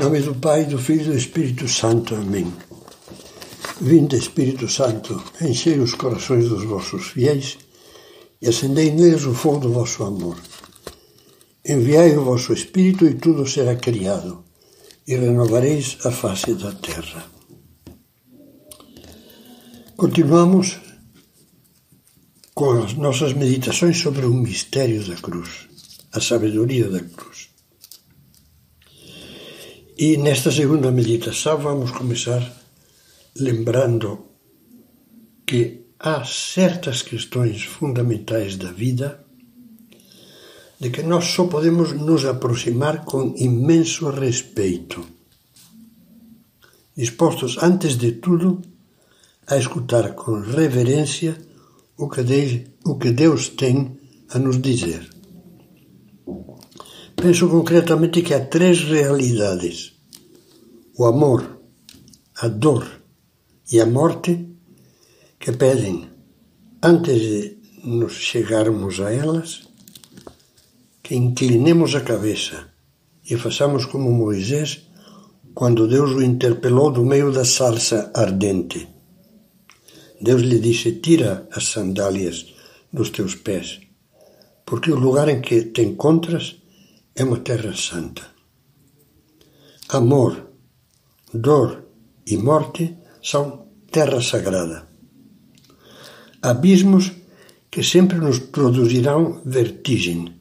nome do Pai, do Filho e do Espírito Santo. Amém. Vinde, Espírito Santo, enchei os corações dos vossos fiéis e acendei neles o fogo do vosso amor. Enviai o vosso Espírito e tudo será criado, e renovareis a face da terra. Continuamos com as nossas meditações sobre o mistério da cruz, a sabedoria da cruz. E nesta segunda meditação vamos começar lembrando que há certas questões fundamentais da vida de que nós só podemos nos aproximar com imenso respeito, dispostos, antes de tudo, a escutar com reverência o que Deus tem a nos dizer. Penso concretamente que há três realidades: o amor, a dor e a morte que pedem, antes de nos chegarmos a elas, que inclinemos a cabeça e façamos como Moisés quando Deus o interpelou do meio da salsa ardente. Deus lhe disse: Tira as sandálias dos teus pés, porque o lugar em que te encontras é uma terra santa. Amor, dor e morte são terra sagrada. Abismos que sempre nos produzirão vertigem,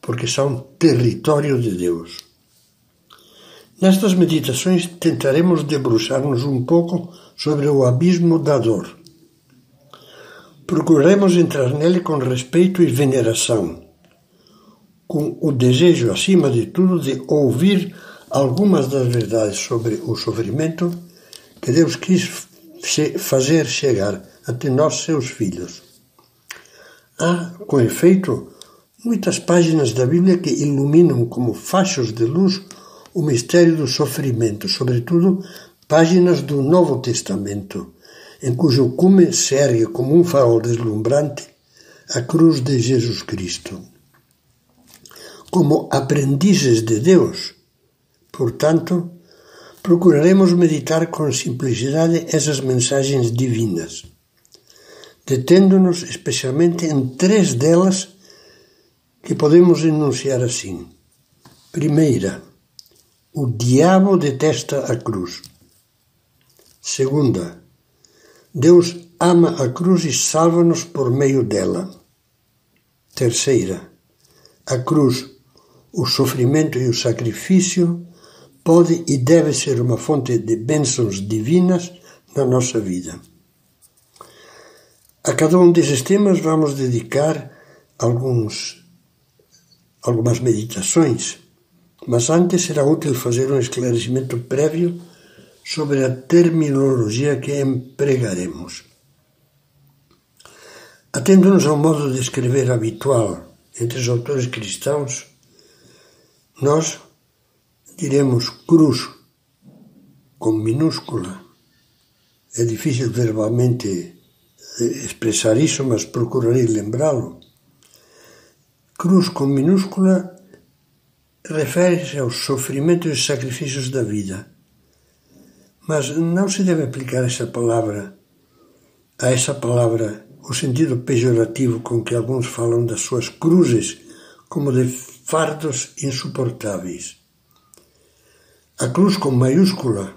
porque são território de Deus. Nestas meditações tentaremos debruçar-nos um pouco sobre o abismo da dor. Procuraremos entrar nele com respeito e veneração com o desejo, acima de tudo, de ouvir algumas das verdades sobre o sofrimento que Deus quis fazer chegar até nós, seus filhos. Há, com efeito, muitas páginas da Bíblia que iluminam como fachos de luz o mistério do sofrimento, sobretudo páginas do Novo Testamento, em cujo cume se ergue como um farol deslumbrante a cruz de Jesus Cristo como aprendizes de Deus. Portanto, procuraremos meditar com simplicidade essas mensagens divinas, detendo-nos especialmente em três delas que podemos enunciar assim. Primeira, o diabo detesta a cruz. Segunda, Deus ama a cruz e salva-nos por meio dela. Terceira, a cruz o sofrimento e o sacrifício pode e deve ser uma fonte de bênçãos divinas na nossa vida. A cada um desses temas vamos dedicar alguns, algumas meditações, mas antes será útil fazer um esclarecimento prévio sobre a terminologia que empregaremos. Atendo-nos ao modo de escrever habitual entre os autores cristãos, nós diremos cruz com minúscula. É difícil verbalmente eh, expressar isso, mas procurarei lembrá-lo. Cruz com minúscula refere-se aos sofrimentos e sacrifícios da vida. Mas não se deve aplicar essa palavra a essa palavra o sentido pejorativo com que alguns falam das suas cruzes como de fardos insuportáveis. A cruz com maiúscula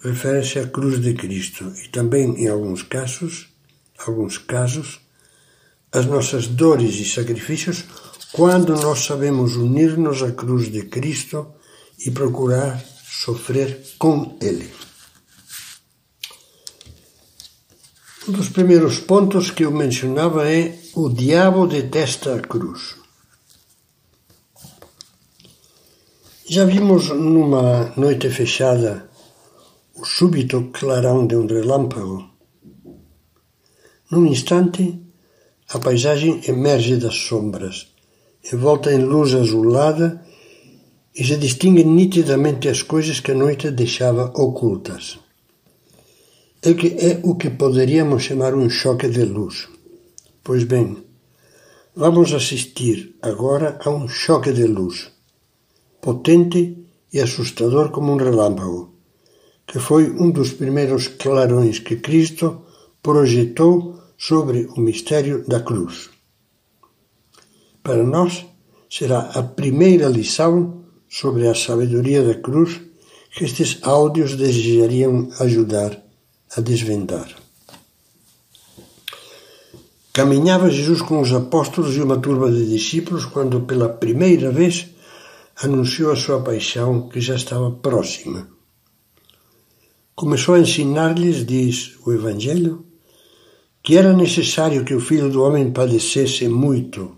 refere-se à cruz de Cristo e também, em alguns casos, alguns casos, as nossas dores e sacrifícios quando nós sabemos unir-nos à cruz de Cristo e procurar sofrer com Ele. Um dos primeiros pontos que eu mencionava é o diabo detesta a cruz. Já vimos numa noite fechada o súbito clarão de um relâmpago. Num instante, a paisagem emerge das sombras, envolta em luz azulada e se distinguem nitidamente as coisas que a noite deixava ocultas. É, que é o que poderíamos chamar um choque de luz. Pois bem, vamos assistir agora a um choque de luz potente e assustador como um relâmpago, que foi um dos primeiros clarões que Cristo projetou sobre o mistério da cruz. Para nós, será a primeira lição sobre a sabedoria da cruz que estes áudios desejariam ajudar a desvendar. Caminhava Jesus com os apóstolos e uma turma de discípulos quando, pela primeira vez, anunciou a sua paixão que já estava próxima. Começou a ensinar-lhes, diz o Evangelho, que era necessário que o Filho do Homem padecesse muito,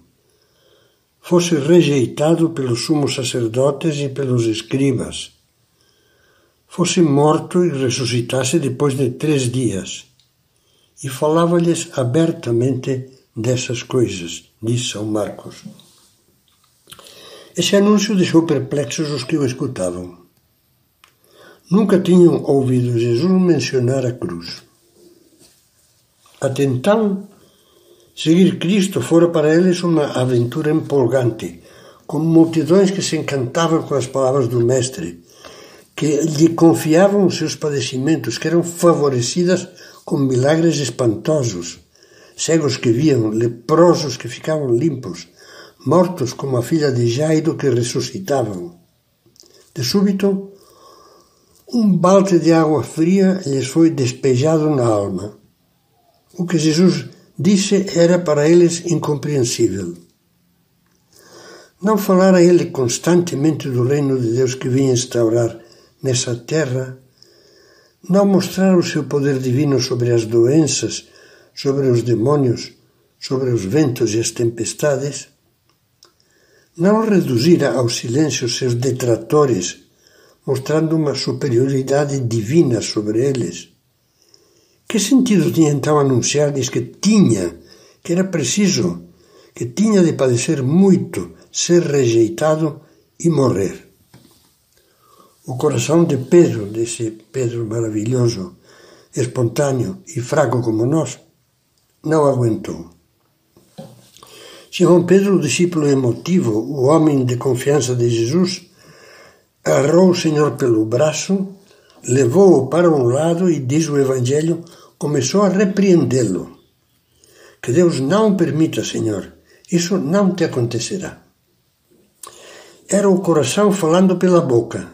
fosse rejeitado pelos sumos sacerdotes e pelos escribas, fosse morto e ressuscitasse depois de três dias. E falava-lhes abertamente dessas coisas, diz São Marcos. Esse anúncio deixou perplexos os que o escutavam. Nunca tinham ouvido Jesus mencionar a cruz. Até então, seguir Cristo fora para eles uma aventura empolgante, com multidões que se encantavam com as palavras do Mestre, que lhe confiavam os seus padecimentos, que eram favorecidas com milagres espantosos, cegos que viam, leprosos que ficavam limpos, mortos como a filha de Jairo que ressuscitavam. De súbito, um balde de água fria lhes foi despejado na alma. O que Jesus disse era para eles incompreensível. Não falara ele constantemente do reino de Deus que vinha instaurar nessa terra? Não mostrar o seu poder divino sobre as doenças, sobre os demônios, sobre os ventos e as tempestades? Não reduzira ao silêncio seus detratores, mostrando uma superioridade divina sobre eles. Que sentido tinha então anunciar-lhes que tinha, que era preciso, que tinha de padecer muito, ser rejeitado e morrer? O coração de Pedro, desse Pedro maravilhoso, espontâneo e fraco como nós, não aguentou. Simão Pedro, o discípulo emotivo, o homem de confiança de Jesus, agarrou o Senhor pelo braço, levou-o para um lado e, diz o Evangelho, começou a repreendê-lo. Que Deus não permita, Senhor, isso não te acontecerá. Era o coração falando pela boca.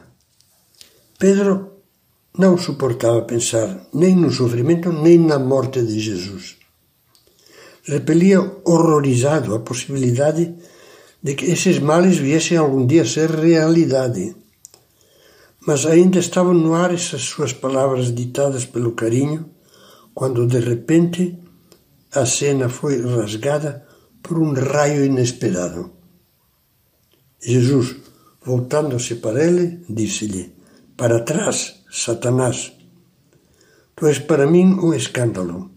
Pedro não suportava pensar nem no sofrimento nem na morte de Jesus repelia horrorizado a possibilidade de que esses males viessem algum dia ser realidade. Mas ainda estavam no ar essas suas palavras ditadas pelo carinho, quando de repente a cena foi rasgada por um raio inesperado. Jesus, voltando-se para ele, disse-lhe: Para trás, Satanás. Tu és para mim um escândalo.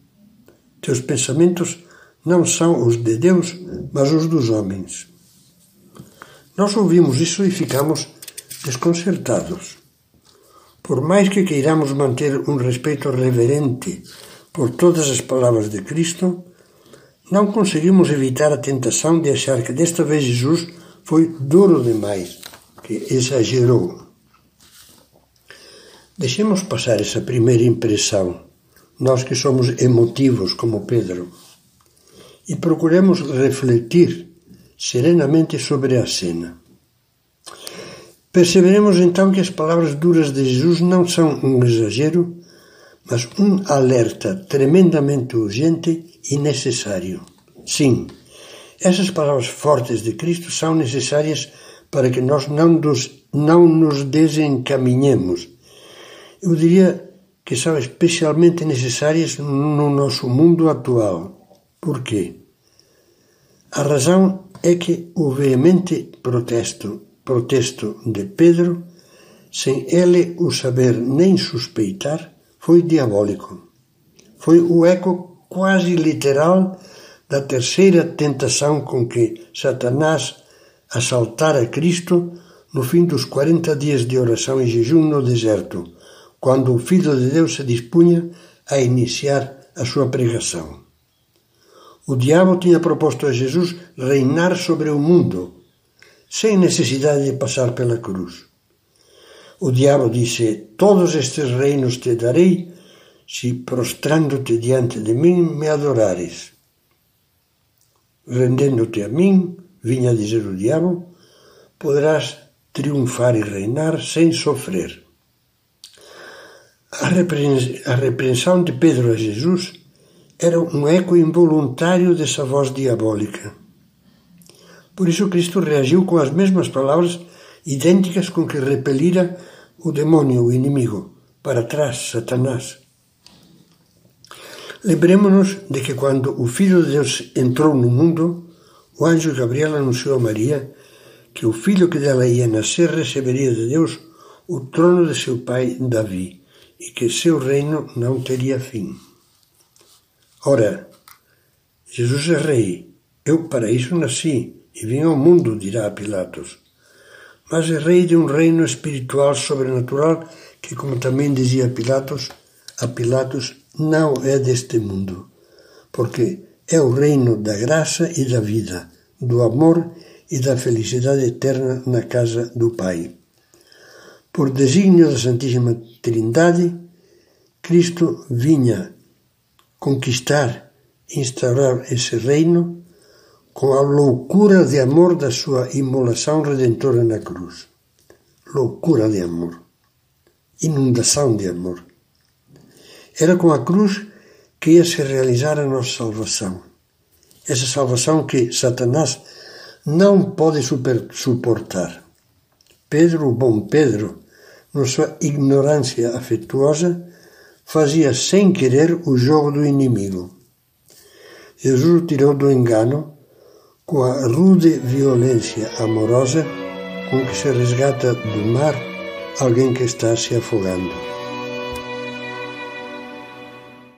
Teus pensamentos não são os de Deus, mas os dos homens. Nós ouvimos isso e ficamos desconcertados. Por mais que queiramos manter um respeito reverente por todas as palavras de Cristo, não conseguimos evitar a tentação de achar que desta vez Jesus foi duro demais, que exagerou. Deixemos passar essa primeira impressão, nós que somos emotivos como Pedro e procuremos refletir serenamente sobre a cena. Perceberemos então que as palavras duras de Jesus não são um exagero, mas um alerta tremendamente urgente e necessário. Sim, essas palavras fortes de Cristo são necessárias para que nós não nos, não nos desencaminhemos. Eu diria que são especialmente necessárias no nosso mundo atual por quê? A razão é que o veemente protesto, protesto de Pedro, sem ele o saber nem suspeitar, foi diabólico. Foi o eco quase literal da terceira tentação com que Satanás assaltara Cristo no fim dos 40 dias de oração e jejum no deserto, quando o Filho de Deus se dispunha a iniciar a sua pregação. O diabo tinha proposto a Jesus reinar sobre o mundo, sem necessidade de passar pela cruz. O diabo disse: Todos estes reinos te darei, se prostrando-te diante de mim me adorares. Rendendo-te a mim, vinha dizer o diabo, poderás triunfar e reinar sem sofrer. A repreensão de Pedro a Jesus era um eco involuntário dessa voz diabólica. Por isso Cristo reagiu com as mesmas palavras idênticas com que repelira o demônio, o inimigo, para trás, Satanás. Lembremos-nos de que quando o Filho de Deus entrou no mundo, o anjo Gabriel anunciou a Maria que o filho que dela ia nascer receberia de Deus o trono de seu pai Davi e que seu reino não teria fim. Ora, Jesus é rei, eu para isso nasci e vim ao mundo, dirá Pilatos. Mas é rei de um reino espiritual sobrenatural que, como também dizia Pilatos, a Pilatos não é deste mundo, porque é o reino da graça e da vida, do amor e da felicidade eterna na casa do Pai. Por desígnio da Santíssima Trindade, Cristo vinha conquistar, instaurar esse reino com a loucura de amor da sua imolação redentora na cruz. Loucura de amor. Inundação de amor. Era com a cruz que ia se realizar a nossa salvação. Essa salvação que Satanás não pode super, suportar. Pedro, o bom Pedro, na sua ignorância afetuosa, fazia sem querer o jogo do inimigo. Jesus tirou do engano com a rude violência amorosa com que se resgata do mar alguém que está se afogando.